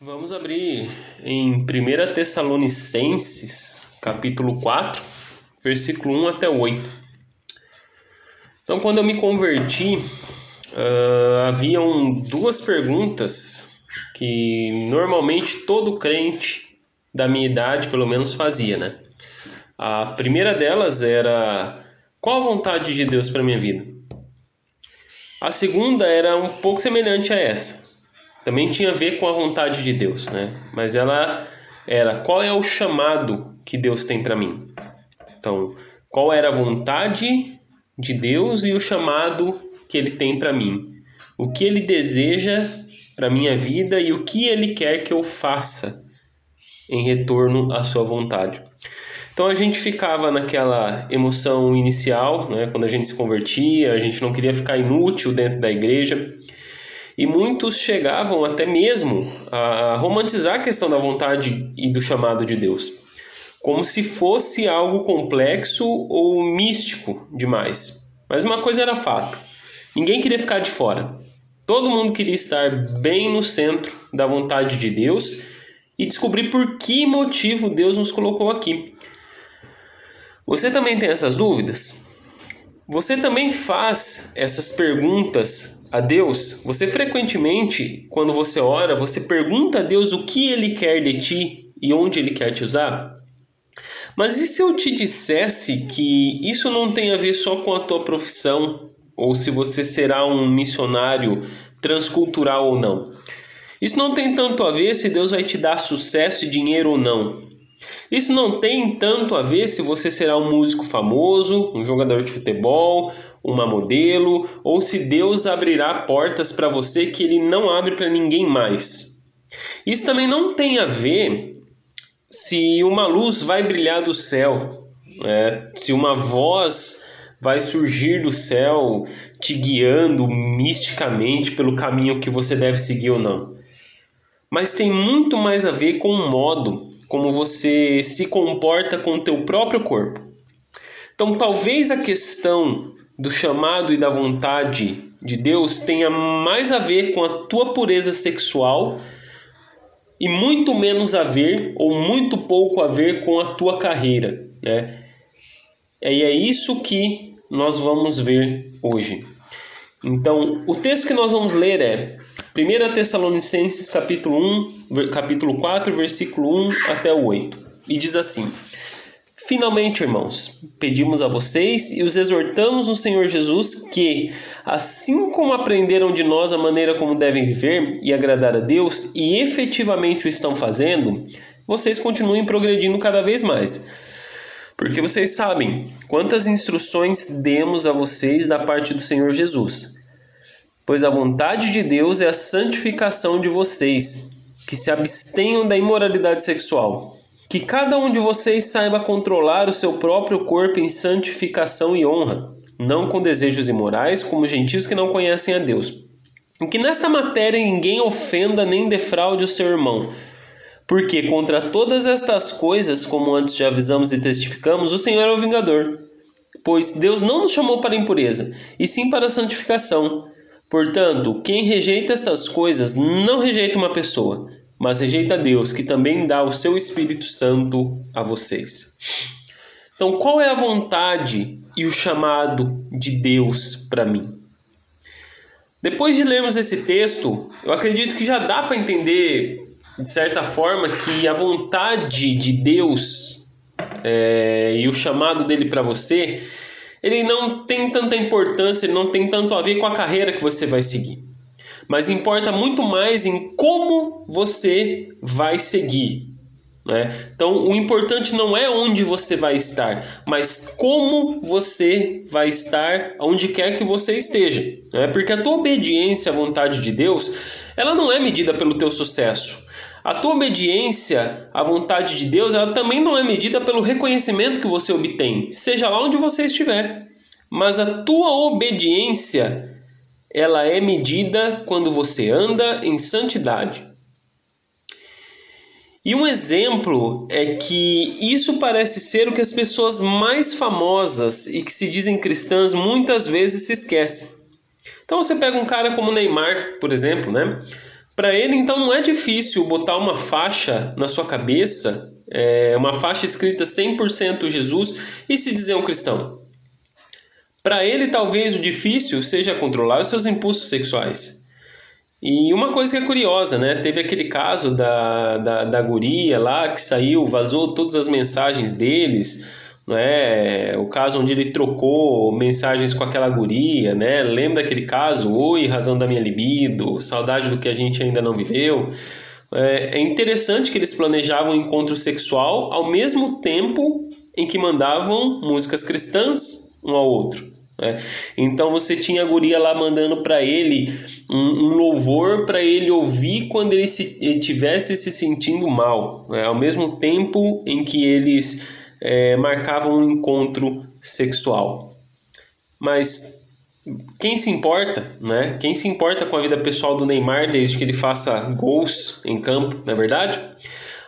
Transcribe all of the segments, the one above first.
Vamos abrir em 1 Tessalonicenses, capítulo 4, versículo 1 até 8. Então, quando eu me converti, uh, haviam duas perguntas que normalmente todo crente da minha idade, pelo menos, fazia, né? A primeira delas era: qual a vontade de Deus para minha vida? A segunda era um pouco semelhante a essa também tinha a ver com a vontade de Deus, né? Mas ela era qual é o chamado que Deus tem para mim? Então, qual era a vontade de Deus e o chamado que ele tem para mim? O que ele deseja para minha vida e o que ele quer que eu faça em retorno à sua vontade. Então a gente ficava naquela emoção inicial, né, quando a gente se convertia, a gente não queria ficar inútil dentro da igreja. E muitos chegavam até mesmo a romantizar a questão da vontade e do chamado de Deus, como se fosse algo complexo ou místico demais. Mas uma coisa era fato: ninguém queria ficar de fora. Todo mundo queria estar bem no centro da vontade de Deus e descobrir por que motivo Deus nos colocou aqui. Você também tem essas dúvidas? Você também faz essas perguntas a Deus, você frequentemente, quando você ora, você pergunta a Deus o que ele quer de ti e onde ele quer te usar? Mas e se eu te dissesse que isso não tem a ver só com a tua profissão, ou se você será um missionário transcultural ou não? Isso não tem tanto a ver se Deus vai te dar sucesso e dinheiro ou não. Isso não tem tanto a ver se você será um músico famoso, um jogador de futebol, uma modelo, ou se Deus abrirá portas para você que ele não abre para ninguém mais. Isso também não tem a ver se uma luz vai brilhar do céu, né? se uma voz vai surgir do céu te guiando misticamente pelo caminho que você deve seguir ou não. Mas tem muito mais a ver com o modo como você se comporta com o teu próprio corpo. Então, talvez a questão do chamado e da vontade de Deus tenha mais a ver com a tua pureza sexual e muito menos a ver ou muito pouco a ver com a tua carreira, né? E é isso que nós vamos ver hoje. Então, o texto que nós vamos ler é 1 Tessalonicenses capítulo 1, capítulo 4, versículo 1 até o 8. E diz assim: Finalmente, irmãos, pedimos a vocês e os exortamos no Senhor Jesus que, assim como aprenderam de nós a maneira como devem viver e agradar a Deus e efetivamente o estão fazendo, vocês continuem progredindo cada vez mais. Porque vocês sabem quantas instruções demos a vocês da parte do Senhor Jesus pois a vontade de Deus é a santificação de vocês, que se abstenham da imoralidade sexual. Que cada um de vocês saiba controlar o seu próprio corpo em santificação e honra, não com desejos imorais, como gentios que não conhecem a Deus. E que nesta matéria ninguém ofenda nem defraude o seu irmão. Porque contra todas estas coisas, como antes já avisamos e testificamos, o Senhor é o vingador. Pois Deus não nos chamou para impureza, e sim para santificação. Portanto, quem rejeita estas coisas não rejeita uma pessoa, mas rejeita Deus, que também dá o seu Espírito Santo a vocês. Então, qual é a vontade e o chamado de Deus para mim? Depois de lermos esse texto, eu acredito que já dá para entender, de certa forma, que a vontade de Deus é, e o chamado dele para você ele não tem tanta importância, ele não tem tanto a ver com a carreira que você vai seguir. Mas importa muito mais em como você vai seguir. Né? Então, o importante não é onde você vai estar, mas como você vai estar onde quer que você esteja. Né? Porque a tua obediência à vontade de Deus, ela não é medida pelo teu sucesso. A tua obediência à vontade de Deus, ela também não é medida pelo reconhecimento que você obtém, seja lá onde você estiver. Mas a tua obediência, ela é medida quando você anda em santidade. E um exemplo é que isso parece ser o que as pessoas mais famosas e que se dizem cristãs muitas vezes se esquecem. Então você pega um cara como Neymar, por exemplo, né? Para ele, então, não é difícil botar uma faixa na sua cabeça, é, uma faixa escrita 100% Jesus e se dizer um cristão. Para ele, talvez o difícil seja controlar os seus impulsos sexuais. E uma coisa que é curiosa, né? Teve aquele caso da, da, da guria lá que saiu, vazou todas as mensagens deles, né? O caso onde ele trocou mensagens com aquela guria, né? Lembra daquele caso? Oi, razão da minha libido, saudade do que a gente ainda não viveu. É, é interessante que eles planejavam um encontro sexual ao mesmo tempo em que mandavam músicas cristãs um ao outro. Né? Então você tinha a guria lá mandando para ele um, um louvor para ele ouvir quando ele estivesse se, se sentindo mal, né? ao mesmo tempo em que eles é, marcavam um encontro sexual. Mas quem se importa, né? Quem se importa com a vida pessoal do Neymar desde que ele faça gols em campo, não é verdade?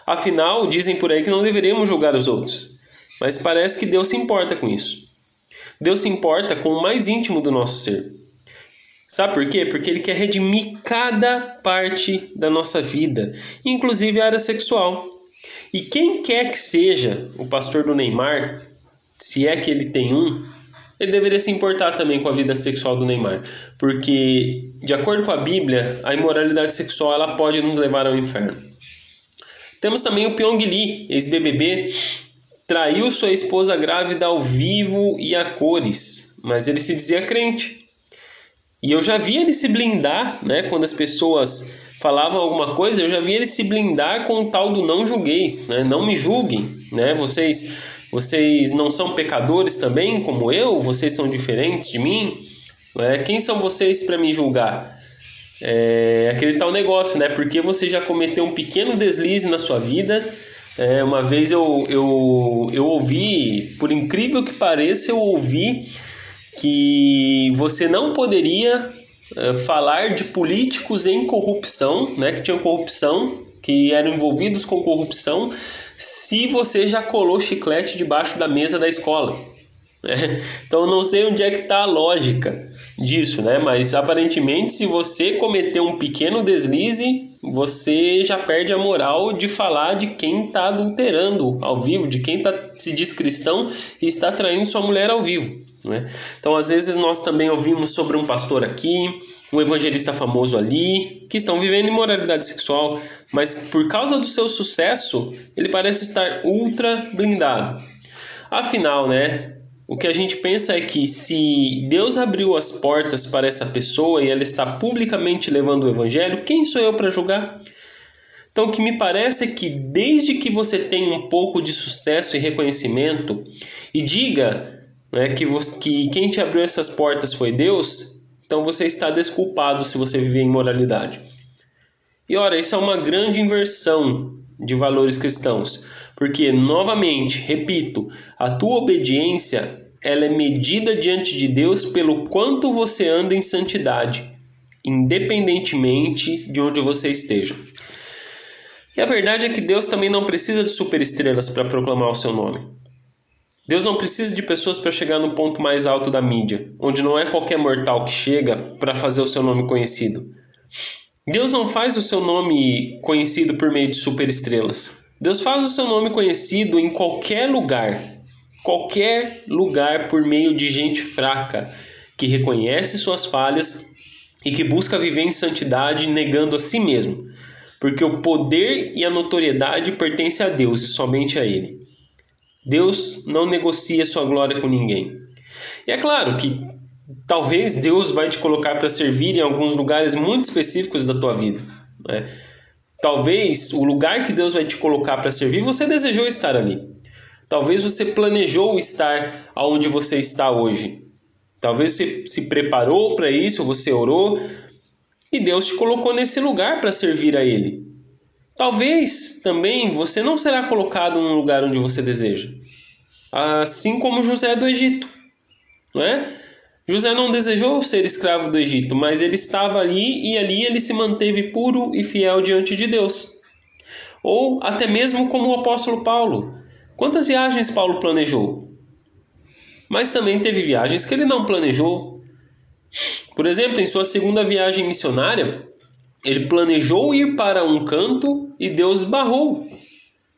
Afinal, dizem por aí que não deveríamos julgar os outros, mas parece que Deus se importa com isso. Deus se importa com o mais íntimo do nosso ser. Sabe por quê? Porque Ele quer redimir cada parte da nossa vida, inclusive a área sexual. E quem quer que seja o pastor do Neymar, se é que ele tem um, ele deveria se importar também com a vida sexual do Neymar, porque de acordo com a Bíblia, a imoralidade sexual ela pode nos levar ao inferno. Temos também o Pyong Lee, ex-BBB, traiu sua esposa grávida ao vivo e a cores, mas ele se dizia crente. E eu já vi ele se blindar, né? Quando as pessoas falavam alguma coisa, eu já vi ele se blindar com o tal do não julgueis, né? Não me julguem, né? Vocês, vocês não são pecadores também, como eu? Vocês são diferentes de mim? Né? Quem são vocês para me julgar? É aquele tal negócio, né? Porque você já cometeu um pequeno deslize na sua vida é, uma vez eu, eu, eu ouvi, por incrível que pareça, eu ouvi que você não poderia é, falar de políticos em corrupção, né, que tinham corrupção, que eram envolvidos com corrupção, se você já colou chiclete debaixo da mesa da escola. Né? Então eu não sei onde é que está a lógica disso, né? Mas aparentemente, se você cometer um pequeno deslize, você já perde a moral de falar de quem está adulterando ao vivo, de quem tá, se diz cristão e está traindo sua mulher ao vivo. Né? Então, às vezes, nós também ouvimos sobre um pastor aqui, um evangelista famoso ali, que estão vivendo imoralidade sexual, mas por causa do seu sucesso, ele parece estar ultra blindado. Afinal, né? O que a gente pensa é que se Deus abriu as portas para essa pessoa e ela está publicamente levando o evangelho, quem sou eu para julgar? Então, o que me parece é que desde que você tenha um pouco de sucesso e reconhecimento e diga né, que, você, que quem te abriu essas portas foi Deus, então você está desculpado se você viver em moralidade. E ora, isso é uma grande inversão de valores cristãos, porque novamente, repito, a tua obediência ela é medida diante de Deus pelo quanto você anda em santidade, independentemente de onde você esteja. E a verdade é que Deus também não precisa de superestrelas para proclamar o seu nome. Deus não precisa de pessoas para chegar no ponto mais alto da mídia, onde não é qualquer mortal que chega para fazer o seu nome conhecido. Deus não faz o seu nome conhecido por meio de superestrelas. Deus faz o seu nome conhecido em qualquer lugar, qualquer lugar por meio de gente fraca que reconhece suas falhas e que busca viver em santidade negando a si mesmo, porque o poder e a notoriedade pertencem a Deus e somente a Ele. Deus não negocia sua glória com ninguém. E é claro que talvez Deus vai te colocar para servir em alguns lugares muito específicos da tua vida. Né? Talvez o lugar que Deus vai te colocar para servir, você desejou estar ali. Talvez você planejou estar aonde você está hoje. Talvez você se preparou para isso, você orou e Deus te colocou nesse lugar para servir a Ele. Talvez também você não será colocado no lugar onde você deseja, assim como José do Egito, não é? José não desejou ser escravo do Egito, mas ele estava ali e ali ele se manteve puro e fiel diante de Deus. Ou até mesmo como o apóstolo Paulo. Quantas viagens Paulo planejou? Mas também teve viagens que ele não planejou. Por exemplo, em sua segunda viagem missionária, Ele planejou ir para um canto e Deus barrou.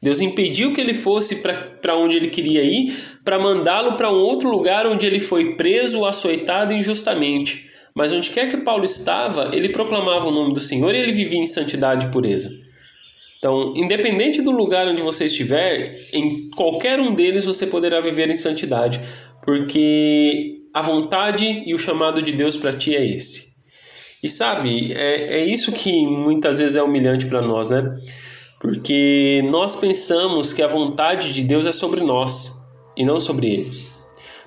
Deus impediu que ele fosse para onde ele queria ir, para mandá-lo para um outro lugar onde ele foi preso, açoitado injustamente. Mas onde quer que Paulo estava, ele proclamava o nome do Senhor e ele vivia em santidade e pureza. Então, independente do lugar onde você estiver, em qualquer um deles você poderá viver em santidade, porque a vontade e o chamado de Deus para ti é esse. E sabe, é, é isso que muitas vezes é humilhante para nós, né? Porque nós pensamos que a vontade de Deus é sobre nós e não sobre Ele.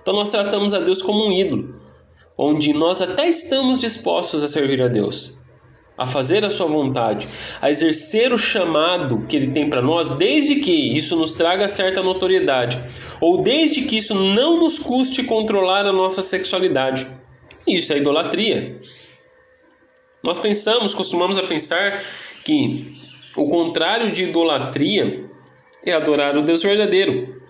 Então nós tratamos a Deus como um ídolo, onde nós até estamos dispostos a servir a Deus, a fazer a Sua vontade, a exercer o chamado que Ele tem para nós, desde que isso nos traga certa notoriedade, ou desde que isso não nos custe controlar a nossa sexualidade. Isso é idolatria. Nós pensamos, costumamos a pensar que o contrário de idolatria é adorar o Deus verdadeiro.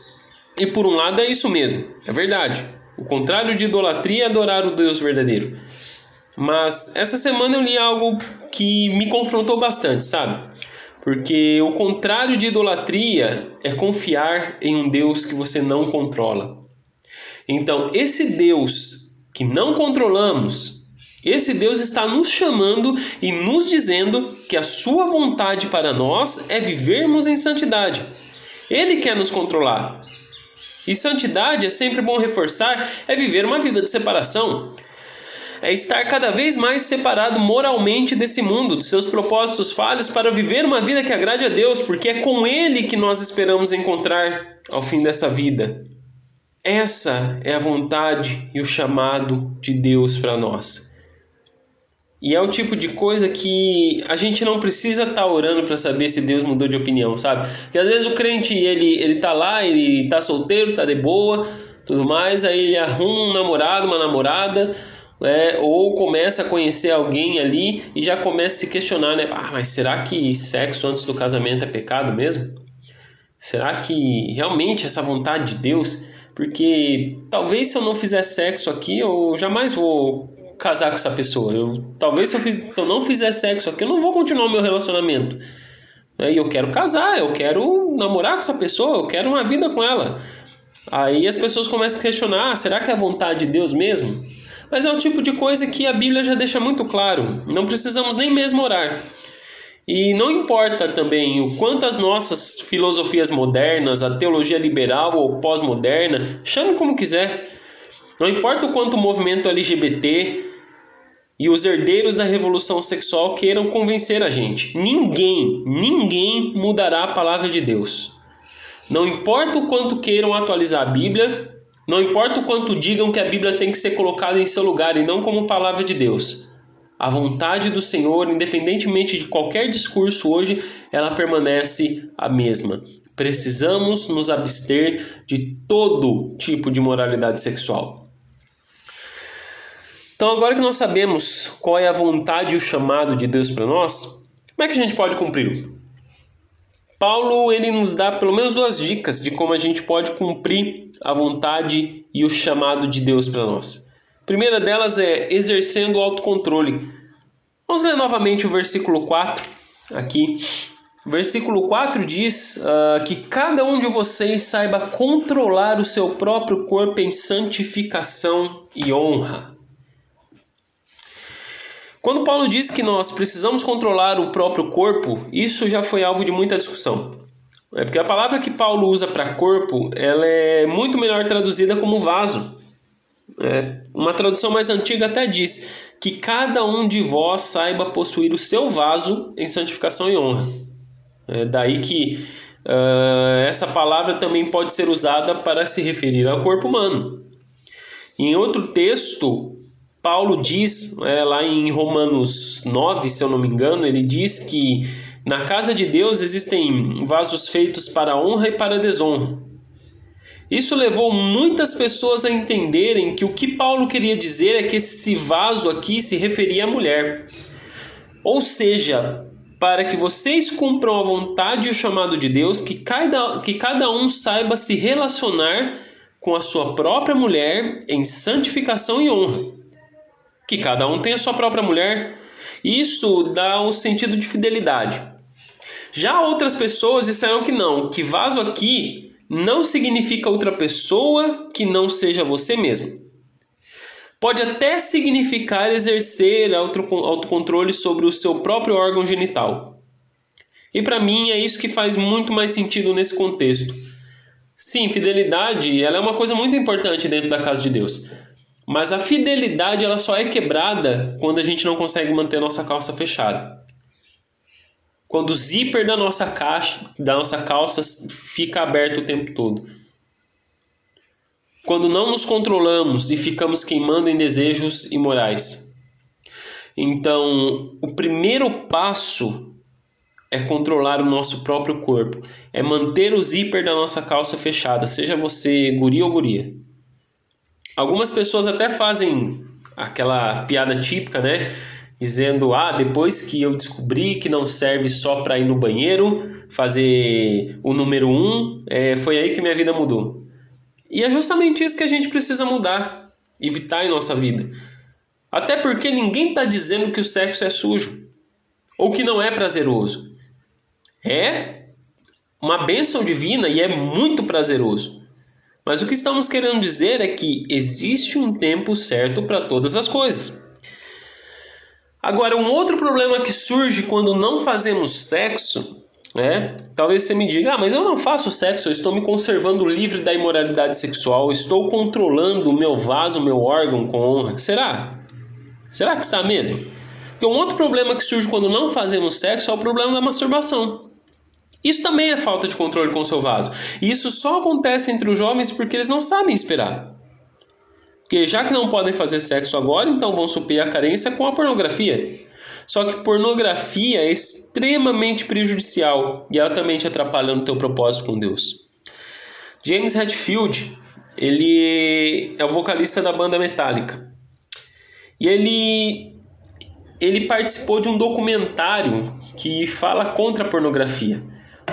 E por um lado é isso mesmo, é verdade. O contrário de idolatria é adorar o Deus verdadeiro. Mas essa semana eu li algo que me confrontou bastante, sabe? Porque o contrário de idolatria é confiar em um Deus que você não controla. Então, esse Deus que não controlamos, esse Deus está nos chamando e nos dizendo que a sua vontade para nós é vivermos em santidade. Ele quer nos controlar. E santidade é sempre bom reforçar, é viver uma vida de separação. É estar cada vez mais separado moralmente desse mundo, dos seus propósitos falhos, para viver uma vida que agrade a Deus, porque é com Ele que nós esperamos encontrar ao fim dessa vida. Essa é a vontade e o chamado de Deus para nós. E é o tipo de coisa que a gente não precisa estar tá orando para saber se Deus mudou de opinião, sabe? Porque às vezes o crente, ele, ele tá lá, ele tá solteiro, tá de boa, tudo mais, aí ele arruma um namorado, uma namorada, né? ou começa a conhecer alguém ali e já começa a se questionar, né? Ah, mas será que sexo antes do casamento é pecado mesmo? Será que realmente essa vontade de Deus? Porque talvez se eu não fizer sexo aqui, eu jamais vou casar com essa pessoa. Eu, talvez se eu, fiz, se eu não fizer sexo aqui, eu não vou continuar o meu relacionamento. Né? E eu quero casar, eu quero namorar com essa pessoa, eu quero uma vida com ela. Aí as pessoas começam a questionar: ah, será que é a vontade de Deus mesmo? Mas é o tipo de coisa que a Bíblia já deixa muito claro. Não precisamos nem mesmo orar. E não importa também o quanto as nossas filosofias modernas, a teologia liberal ou pós-moderna, chame como quiser, não importa o quanto o movimento LGBT e os herdeiros da revolução sexual queiram convencer a gente, ninguém, ninguém mudará a palavra de Deus. Não importa o quanto queiram atualizar a Bíblia, não importa o quanto digam que a Bíblia tem que ser colocada em seu lugar e não como palavra de Deus. A vontade do Senhor, independentemente de qualquer discurso hoje, ela permanece a mesma. Precisamos nos abster de todo tipo de moralidade sexual. Então, agora que nós sabemos qual é a vontade e o chamado de Deus para nós, como é que a gente pode cumprir? Paulo ele nos dá pelo menos duas dicas de como a gente pode cumprir a vontade e o chamado de Deus para nós. A primeira delas é exercendo o autocontrole. Vamos ler novamente o versículo 4 aqui. O versículo 4 diz uh, que cada um de vocês saiba controlar o seu próprio corpo em santificação e honra. Quando Paulo diz que nós precisamos controlar o próprio corpo, isso já foi alvo de muita discussão. É porque a palavra que Paulo usa para corpo, ela é muito melhor traduzida como vaso. É, uma tradução mais antiga até diz que cada um de vós saiba possuir o seu vaso em santificação e honra. É daí que uh, essa palavra também pode ser usada para se referir ao corpo humano. Em outro texto, Paulo diz, é, lá em Romanos 9, se eu não me engano, ele diz que na casa de Deus existem vasos feitos para honra e para desonra. Isso levou muitas pessoas a entenderem que o que Paulo queria dizer é que esse vaso aqui se referia à mulher. Ou seja, para que vocês cumpram a vontade e o chamado de Deus, que cada, que cada um saiba se relacionar com a sua própria mulher em santificação e honra que cada um tem a sua própria mulher. Isso dá um sentido de fidelidade. Já outras pessoas disseram que não, que vaso aqui não significa outra pessoa que não seja você mesmo. Pode até significar exercer autocontrole sobre o seu próprio órgão genital. E para mim é isso que faz muito mais sentido nesse contexto. Sim, fidelidade ela é uma coisa muito importante dentro da casa de Deus. Mas a fidelidade ela só é quebrada quando a gente não consegue manter a nossa calça fechada. Quando o zíper da nossa caixa, da nossa calça fica aberto o tempo todo. Quando não nos controlamos e ficamos queimando em desejos imorais. Então, o primeiro passo é controlar o nosso próprio corpo, é manter o zíper da nossa calça fechada, seja você guri ou guria. Algumas pessoas até fazem aquela piada típica, né? Dizendo, ah, depois que eu descobri que não serve só para ir no banheiro, fazer o número um, é, foi aí que minha vida mudou. E é justamente isso que a gente precisa mudar, evitar em nossa vida. Até porque ninguém está dizendo que o sexo é sujo ou que não é prazeroso. É uma bênção divina e é muito prazeroso. Mas o que estamos querendo dizer é que existe um tempo certo para todas as coisas. Agora, um outro problema que surge quando não fazemos sexo é, talvez você me diga, ah, mas eu não faço sexo, eu estou me conservando livre da imoralidade sexual, estou controlando o meu vaso, o meu órgão com honra. Será? Será que está mesmo? Porque um outro problema que surge quando não fazemos sexo é o problema da masturbação. Isso também é falta de controle com o seu vaso. E isso só acontece entre os jovens porque eles não sabem esperar. Porque já que não podem fazer sexo agora, então vão suprir a carência com a pornografia. Só que pornografia é extremamente prejudicial e altamente atrapalha no teu propósito com Deus. James Hetfield, ele é o vocalista da banda Metallica. E ele ele participou de um documentário que fala contra a pornografia.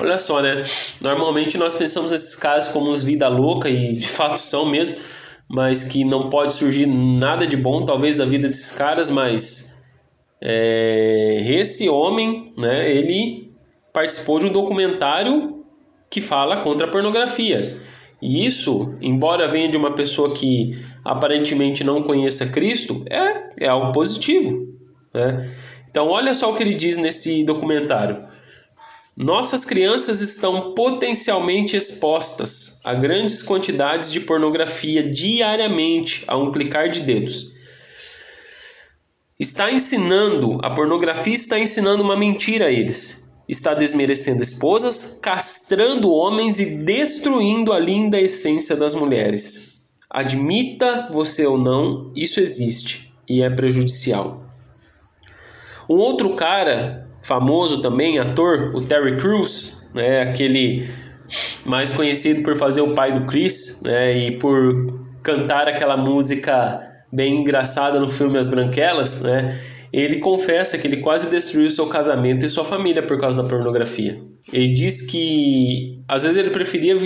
Olha só, né? Normalmente nós pensamos nesses casos como uns vida louca e de fato são mesmo, mas que não pode surgir nada de bom talvez da vida desses caras, mas é, esse homem, né? Ele participou de um documentário que fala contra a pornografia. E isso, embora venha de uma pessoa que aparentemente não conheça Cristo, é, é algo positivo. Né? Então, olha só o que ele diz nesse documentário. Nossas crianças estão potencialmente expostas a grandes quantidades de pornografia diariamente a um clicar de dedos. Está ensinando, a pornografia está ensinando uma mentira a eles. Está desmerecendo esposas, castrando homens e destruindo a linda essência das mulheres. Admita você ou não, isso existe e é prejudicial. Um outro cara famoso também, ator, o Terry Crews, né, aquele mais conhecido por fazer o pai do Chris, né, e por cantar aquela música bem engraçada no filme As Branquelas, né, ele confessa que ele quase destruiu seu casamento e sua família por causa da pornografia. Ele diz que às vezes ele preferia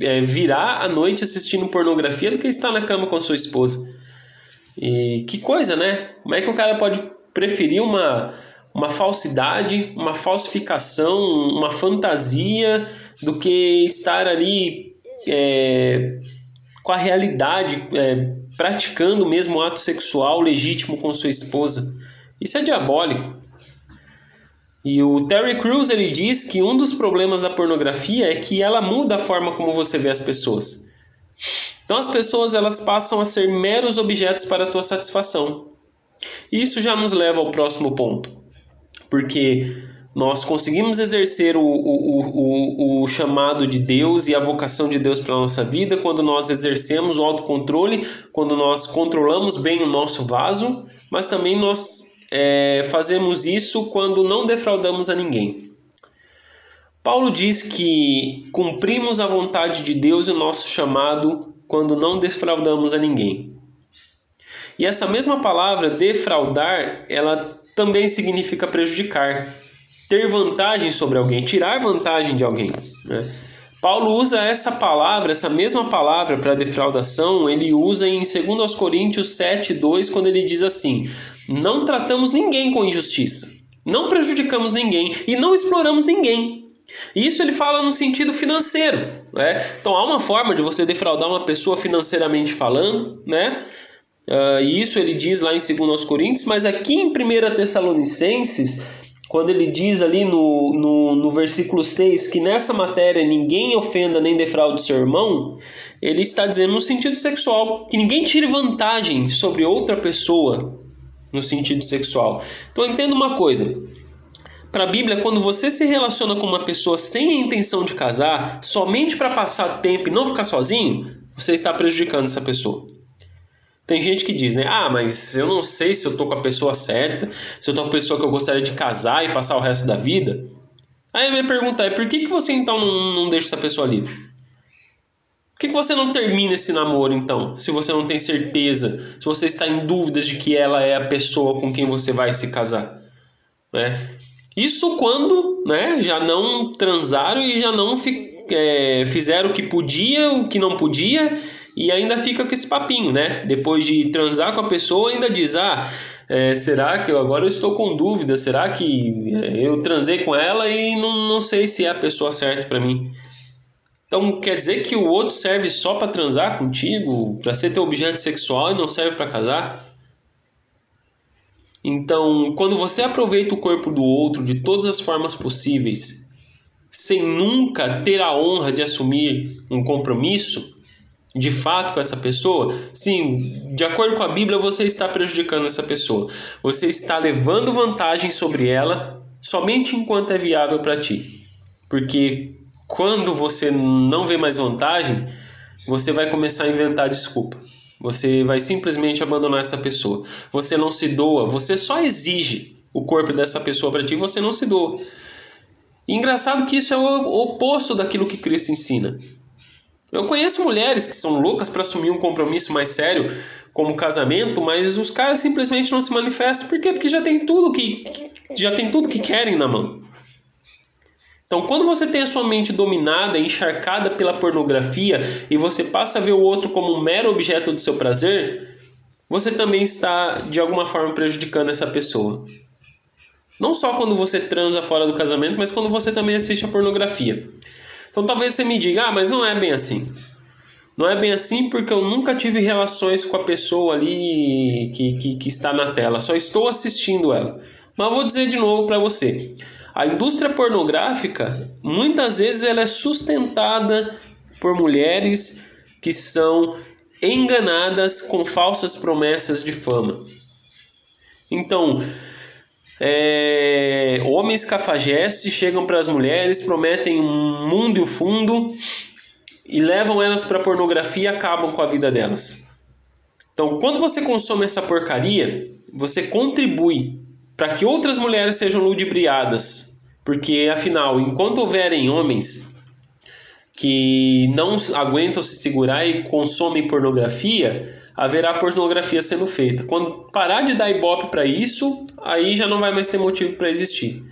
é, virar à noite assistindo pornografia do que estar na cama com sua esposa. E que coisa, né? Como é que o cara pode preferir uma uma falsidade, uma falsificação, uma fantasia do que estar ali é, com a realidade, é, praticando o mesmo ato sexual legítimo com sua esposa. Isso é diabólico. E o Terry Crews ele diz que um dos problemas da pornografia é que ela muda a forma como você vê as pessoas. Então as pessoas elas passam a ser meros objetos para a tua satisfação. Isso já nos leva ao próximo ponto porque nós conseguimos exercer o, o, o, o, chamado de Deus e a vocação de Deus para a nossa vida quando nós exercemos o autocontrole, quando nós controlamos bem o nosso vaso, mas também nós é, fazemos isso quando não defraudamos a ninguém. Paulo diz que cumprimos a vontade de Deus e o nosso chamado quando não defraudamos a ninguém. E essa mesma palavra defraudar, ela também significa prejudicar, ter vantagem sobre alguém, tirar vantagem de alguém. Né? Paulo usa essa palavra, essa mesma palavra para defraudação, ele usa em 2 Coríntios 7, 2, quando ele diz assim: Não tratamos ninguém com injustiça, não prejudicamos ninguém e não exploramos ninguém. Isso ele fala no sentido financeiro, né? Então há uma forma de você defraudar uma pessoa financeiramente falando, né? Uh, isso ele diz lá em 2 Coríntios, mas aqui em 1 Tessalonicenses quando ele diz ali no, no, no versículo 6 que nessa matéria ninguém ofenda nem defraude seu irmão, ele está dizendo no sentido sexual, que ninguém tire vantagem sobre outra pessoa no sentido sexual. Então entenda uma coisa. Para a Bíblia, quando você se relaciona com uma pessoa sem a intenção de casar, somente para passar tempo e não ficar sozinho, você está prejudicando essa pessoa. Tem gente que diz, né? Ah, mas eu não sei se eu tô com a pessoa certa, se eu tô com a pessoa que eu gostaria de casar e passar o resto da vida. Aí a minha pergunta é, por que, que você então não, não deixa essa pessoa livre? Por que, que você não termina esse namoro então? Se você não tem certeza, se você está em dúvidas de que ela é a pessoa com quem você vai se casar. Né? Isso quando né, já não transaram e já não é, fizeram o que podia, o que não podia e ainda fica com esse papinho, né? Depois de transar com a pessoa, ainda diz: Ah, é, será que eu agora eu estou com dúvida? Será que é, eu transei com ela e não, não sei se é a pessoa certa para mim? Então quer dizer que o outro serve só para transar contigo, para ser teu objeto sexual e não serve para casar? Então, quando você aproveita o corpo do outro de todas as formas possíveis, sem nunca ter a honra de assumir um compromisso, de fato com essa pessoa, sim, de acordo com a Bíblia, você está prejudicando essa pessoa. Você está levando vantagem sobre ela somente enquanto é viável para ti. Porque quando você não vê mais vantagem, você vai começar a inventar desculpa. Você vai simplesmente abandonar essa pessoa. Você não se doa, você só exige o corpo dessa pessoa para ti, você não se doa. E engraçado que isso é o oposto daquilo que Cristo ensina. Eu conheço mulheres que são loucas para assumir um compromisso mais sério, como casamento, mas os caras simplesmente não se manifestam. Por quê? Porque já tem tudo que, já tem tudo que querem na mão. Então, quando você tem a sua mente dominada, encharcada pela pornografia e você passa a ver o outro como um mero objeto do seu prazer, você também está de alguma forma prejudicando essa pessoa. Não só quando você transa fora do casamento, mas quando você também assiste a pornografia. Então talvez você me diga, ah, mas não é bem assim. Não é bem assim porque eu nunca tive relações com a pessoa ali que, que, que está na tela, só estou assistindo ela. Mas vou dizer de novo para você: a indústria pornográfica muitas vezes ela é sustentada por mulheres que são enganadas com falsas promessas de fama. Então, é, homens cafajestes chegam para as mulheres, prometem um mundo e o fundo e levam elas para pornografia e acabam com a vida delas. Então, quando você consome essa porcaria, você contribui para que outras mulheres sejam ludibriadas, porque afinal, enquanto houverem homens que não aguentam se segurar e consomem pornografia, haverá pornografia sendo feita. Quando parar de dar ibope para isso, aí já não vai mais ter motivo para existir.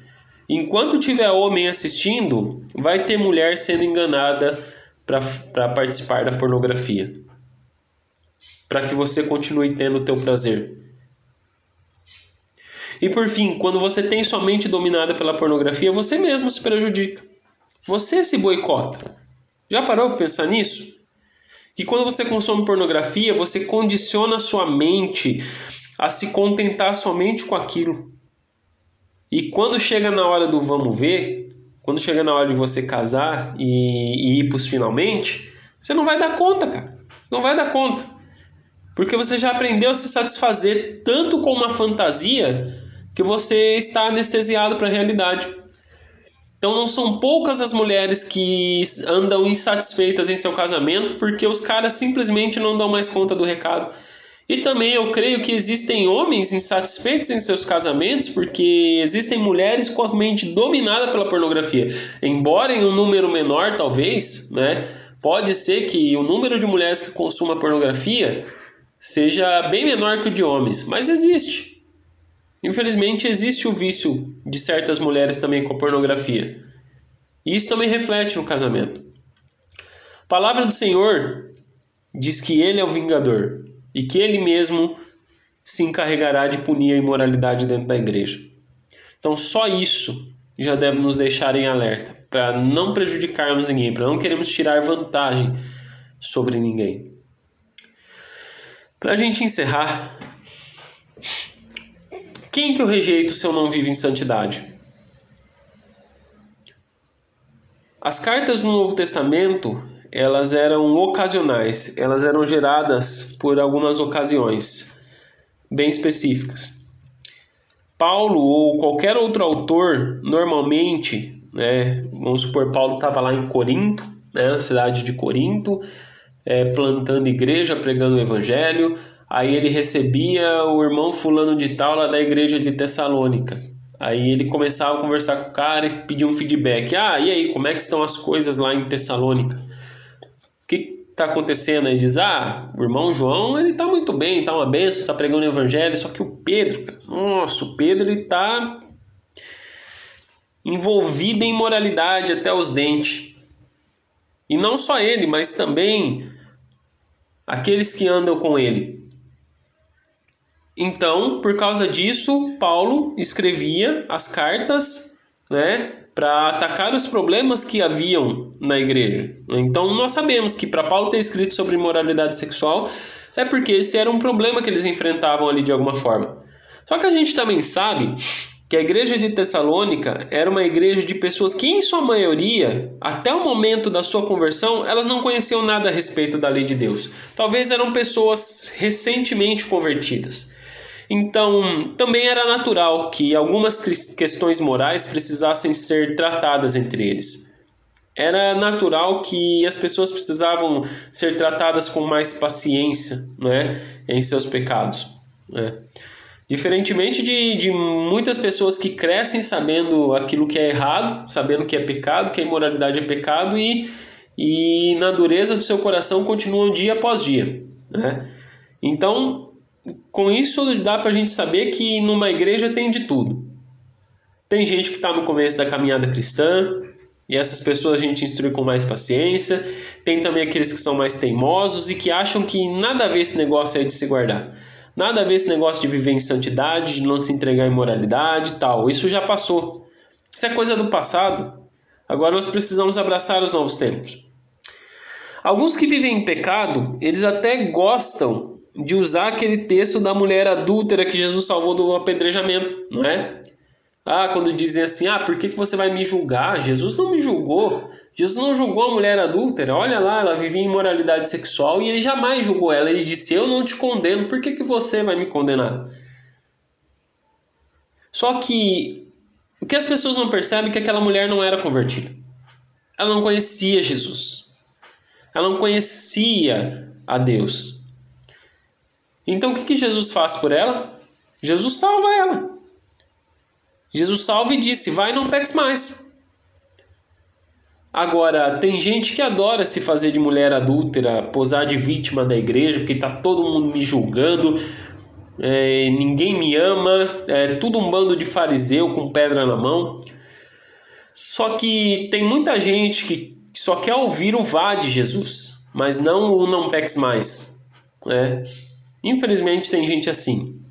Enquanto tiver homem assistindo, vai ter mulher sendo enganada para participar da pornografia. Para que você continue tendo o teu prazer. E por fim, quando você tem sua mente dominada pela pornografia, você mesmo se prejudica. Você se boicota. Já parou para pensar nisso? Que quando você consome pornografia, você condiciona sua mente a se contentar somente com aquilo. E quando chega na hora do vamos ver, quando chega na hora de você casar e, e ir para finalmente, você não vai dar conta, cara. Você não vai dar conta. Porque você já aprendeu a se satisfazer tanto com uma fantasia que você está anestesiado para a realidade. Então não são poucas as mulheres que andam insatisfeitas em seu casamento porque os caras simplesmente não dão mais conta do recado. E também eu creio que existem homens insatisfeitos em seus casamentos porque existem mulheres com a mente dominada pela pornografia. Embora em um número menor, talvez, né? Pode ser que o número de mulheres que consumam pornografia seja bem menor que o de homens, mas existe. Infelizmente, existe o vício de certas mulheres também com a pornografia. E isso também reflete no casamento. A palavra do Senhor diz que ele é o vingador e que ele mesmo se encarregará de punir a imoralidade dentro da igreja. Então, só isso já deve nos deixar em alerta para não prejudicarmos ninguém, para não queremos tirar vantagem sobre ninguém. Para a gente encerrar, quem que eu rejeito se eu não vivo em santidade? As cartas do Novo Testamento, elas eram ocasionais, elas eram geradas por algumas ocasiões bem específicas. Paulo ou qualquer outro autor, normalmente, né, vamos supor, Paulo estava lá em Corinto, né, na cidade de Corinto, é, plantando igreja, pregando o evangelho, aí ele recebia o irmão fulano de tal lá da igreja de Tessalônica. Aí ele começava a conversar com o cara e pedia um feedback. Ah, e aí, como é que estão as coisas lá em Tessalônica? O que está acontecendo? Aí diz, ah, o irmão João, ele está muito bem, está uma benção, está pregando o evangelho, só que o Pedro, nossa, o Pedro, ele está envolvido em moralidade até os dentes. E não só ele, mas também aqueles que andam com ele. Então, por causa disso, Paulo escrevia as cartas, né, para atacar os problemas que haviam na igreja. Então, nós sabemos que para Paulo ter escrito sobre moralidade sexual é porque esse era um problema que eles enfrentavam ali de alguma forma. Só que a gente também sabe que a igreja de Tessalônica era uma igreja de pessoas que, em sua maioria, até o momento da sua conversão, elas não conheciam nada a respeito da lei de Deus. Talvez eram pessoas recentemente convertidas. Então, também era natural que algumas questões morais precisassem ser tratadas entre eles. Era natural que as pessoas precisavam ser tratadas com mais paciência né, em seus pecados. Né? Diferentemente de, de muitas pessoas que crescem sabendo aquilo que é errado, sabendo que é pecado, que a imoralidade é pecado e, e na dureza do seu coração continuam dia após dia. Né? Então, com isso dá para a gente saber que numa igreja tem de tudo. Tem gente que está no começo da caminhada cristã, e essas pessoas a gente instrui com mais paciência. Tem também aqueles que são mais teimosos e que acham que nada a ver esse negócio aí de se guardar. Nada a ver esse negócio de viver em santidade, de não se entregar em moralidade e tal. Isso já passou. Isso é coisa do passado. Agora nós precisamos abraçar os novos tempos. Alguns que vivem em pecado, eles até gostam de usar aquele texto da mulher adúltera que Jesus salvou do apedrejamento, não é? Ah, quando dizem assim, ah, por que, que você vai me julgar? Jesus não me julgou. Jesus não julgou a mulher adúltera. Olha lá, ela vivia em imoralidade sexual e ele jamais julgou ela. Ele disse, eu não te condeno, por que, que você vai me condenar? Só que o que as pessoas não percebem é que aquela mulher não era convertida. Ela não conhecia Jesus. Ela não conhecia a Deus. Então o que, que Jesus faz por ela? Jesus salva ela. Jesus salva e disse: Vai, não peques mais. Agora, tem gente que adora se fazer de mulher adúltera, posar de vítima da igreja, porque tá todo mundo me julgando, é, ninguém me ama, é tudo um bando de fariseu com pedra na mão. Só que tem muita gente que só quer ouvir o vá de Jesus, mas não o não peques mais. Né? Infelizmente tem gente assim.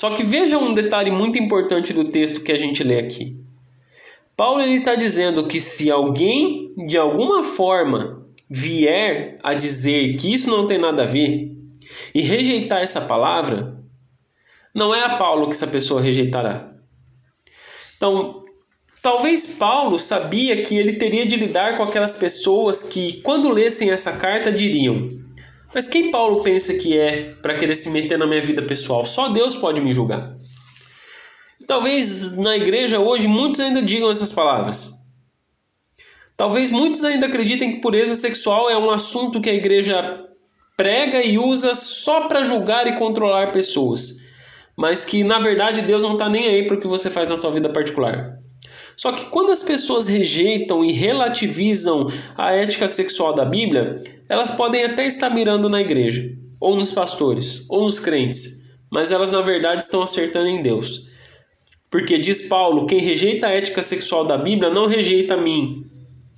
Só que veja um detalhe muito importante do texto que a gente lê aqui. Paulo está dizendo que se alguém de alguma forma vier a dizer que isso não tem nada a ver e rejeitar essa palavra, não é a Paulo que essa pessoa rejeitará. Então, talvez Paulo sabia que ele teria de lidar com aquelas pessoas que, quando lessem essa carta, diriam: mas quem Paulo pensa que é para querer se meter na minha vida pessoal? Só Deus pode me julgar. Talvez na igreja hoje muitos ainda digam essas palavras. Talvez muitos ainda acreditem que pureza sexual é um assunto que a igreja prega e usa só para julgar e controlar pessoas, mas que na verdade Deus não está nem aí para o que você faz na tua vida particular. Só que quando as pessoas rejeitam e relativizam a ética sexual da Bíblia, elas podem até estar mirando na igreja, ou nos pastores, ou nos crentes, mas elas na verdade estão acertando em Deus. Porque diz Paulo: quem rejeita a ética sexual da Bíblia não rejeita a mim,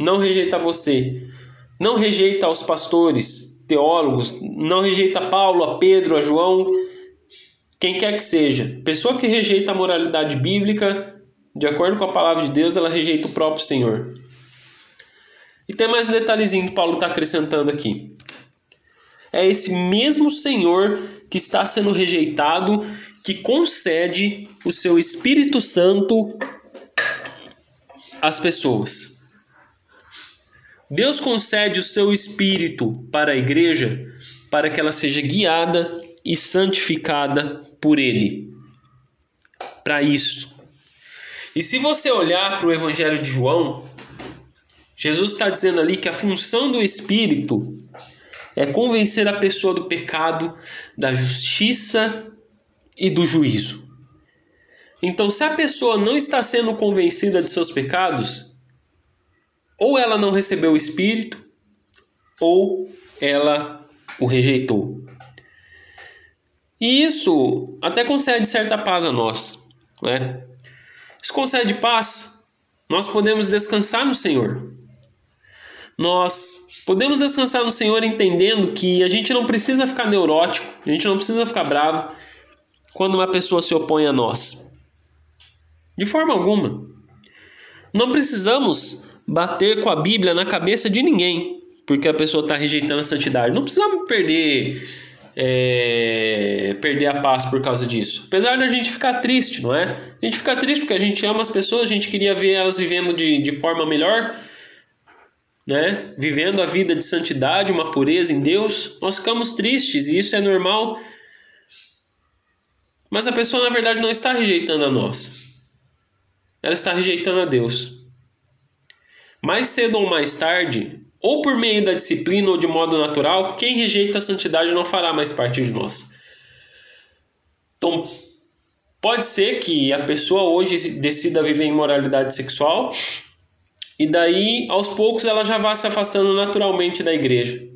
não rejeita você, não rejeita aos pastores, teólogos, não rejeita Paulo, a Pedro, a João, quem quer que seja. Pessoa que rejeita a moralidade bíblica, de acordo com a palavra de Deus, ela rejeita o próprio Senhor. E tem mais um detalhezinho que Paulo está acrescentando aqui. É esse mesmo Senhor que está sendo rejeitado que concede o seu Espírito Santo às pessoas. Deus concede o seu Espírito para a igreja para que ela seja guiada e santificada por Ele. Para isso. E se você olhar para o Evangelho de João, Jesus está dizendo ali que a função do Espírito é convencer a pessoa do pecado, da justiça e do juízo. Então, se a pessoa não está sendo convencida de seus pecados, ou ela não recebeu o Espírito, ou ela o rejeitou. E isso até concede certa paz a nós. Né? Isso concede paz. Nós podemos descansar no Senhor. Nós Podemos descansar no Senhor entendendo que a gente não precisa ficar neurótico, a gente não precisa ficar bravo quando uma pessoa se opõe a nós. De forma alguma. Não precisamos bater com a Bíblia na cabeça de ninguém porque a pessoa está rejeitando a santidade. Não precisamos perder é, perder a paz por causa disso. Apesar da gente ficar triste, não é? A gente fica triste porque a gente ama as pessoas, a gente queria ver elas vivendo de, de forma melhor, né? Vivendo a vida de santidade, uma pureza em Deus, nós ficamos tristes e isso é normal. Mas a pessoa na verdade não está rejeitando a nós. Ela está rejeitando a Deus. Mais cedo ou mais tarde, ou por meio da disciplina ou de modo natural, quem rejeita a santidade não fará mais parte de nós. Então, pode ser que a pessoa hoje decida viver em moralidade sexual e daí, aos poucos, ela já vá se afastando naturalmente da igreja.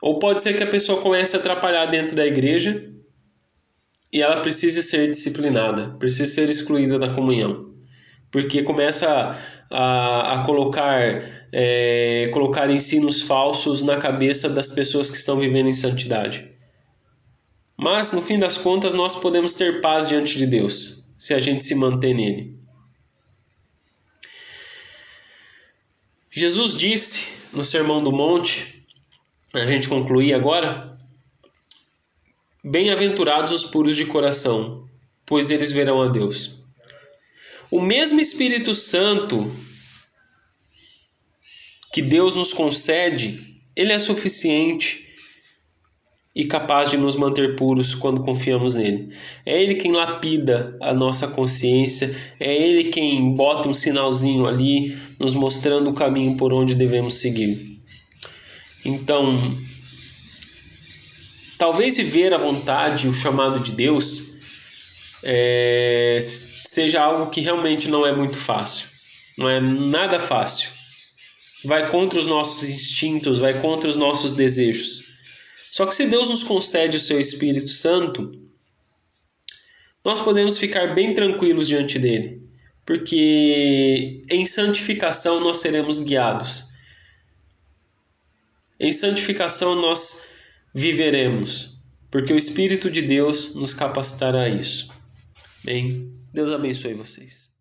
Ou pode ser que a pessoa comece a atrapalhar dentro da igreja e ela precise ser disciplinada, precise ser excluída da comunhão. Porque começa a, a colocar, é, colocar ensinos falsos na cabeça das pessoas que estão vivendo em santidade. Mas, no fim das contas, nós podemos ter paz diante de Deus, se a gente se manter nele. Jesus disse no Sermão do Monte, a gente concluir agora, Bem-aventurados os puros de coração, pois eles verão a Deus. O mesmo Espírito Santo que Deus nos concede, ele é suficiente e capaz de nos manter puros quando confiamos nele. É ele quem lapida a nossa consciência, é ele quem bota um sinalzinho ali, nos mostrando o caminho por onde devemos seguir. Então, talvez viver a vontade, o chamado de Deus, é, seja algo que realmente não é muito fácil. Não é nada fácil. Vai contra os nossos instintos, vai contra os nossos desejos. Só que se Deus nos concede o seu Espírito Santo, nós podemos ficar bem tranquilos diante dele, porque em santificação nós seremos guiados. Em santificação nós viveremos, porque o Espírito de Deus nos capacitará a isso. Bem, Deus abençoe vocês.